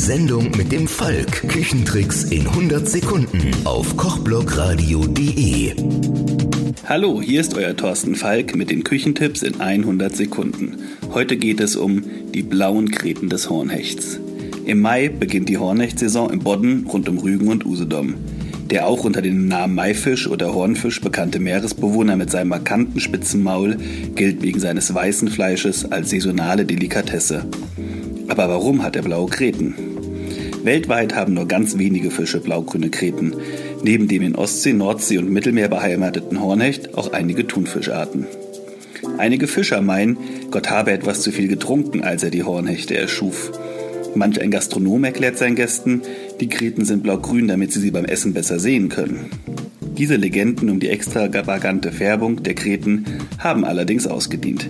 Sendung mit dem Falk. Küchentricks in 100 Sekunden auf kochblogradio.de. Hallo, hier ist euer Thorsten Falk mit den Küchentipps in 100 Sekunden. Heute geht es um die blauen Kreten des Hornhechts. Im Mai beginnt die Hornhechtsaison im Bodden rund um Rügen und Usedom. Der auch unter dem Namen Maifisch oder Hornfisch bekannte Meeresbewohner mit seinem markanten spitzen Maul gilt wegen seines weißen Fleisches als saisonale Delikatesse. Aber warum hat er blaue Kreten? Weltweit haben nur ganz wenige Fische blaugrüne Kreten. Neben dem in Ostsee, Nordsee und Mittelmeer beheimateten Hornhecht auch einige Thunfischarten. Einige Fischer meinen, Gott habe etwas zu viel getrunken, als er die Hornhechte erschuf. Manch ein Gastronom erklärt seinen Gästen, die Kreten sind blau-grün, damit sie sie beim Essen besser sehen können. Diese Legenden um die extravagante Färbung der Kreten haben allerdings ausgedient.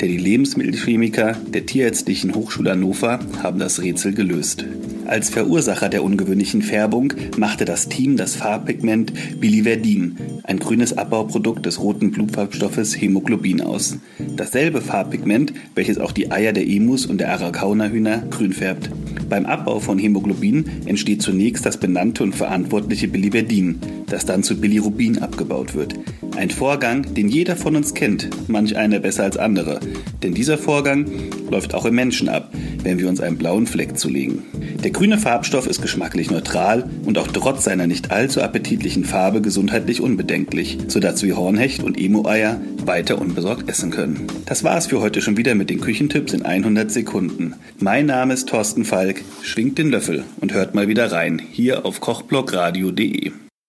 Denn die Lebensmittelchemiker der Tierärztlichen Hochschule Hannover haben das Rätsel gelöst. Als Verursacher der ungewöhnlichen Färbung machte das Team das Farbpigment Biliverdin, ein grünes Abbauprodukt des roten Blutfarbstoffes Hämoglobin aus. Dasselbe Farbpigment, welches auch die Eier der Emus und der Araucana-Hühner grün färbt. Beim Abbau von Hämoglobin entsteht zunächst das benannte und verantwortliche Biliverdin, das dann zu Bilirubin abgebaut wird. Ein Vorgang, den jeder von uns kennt, manch einer besser als andere. Denn dieser Vorgang läuft auch im Menschen ab, wenn wir uns einen blauen Fleck zulegen. Der grüne Farbstoff ist geschmacklich neutral und auch trotz seiner nicht allzu appetitlichen Farbe gesundheitlich unbedenklich, sodass wir Hornhecht und Emo-Eier weiter unbesorgt essen können. Das war es für heute schon wieder mit den Küchentipps in 100 Sekunden. Mein Name ist Thorsten Falk, schwingt den Löffel und hört mal wieder rein, hier auf kochblogradio.de.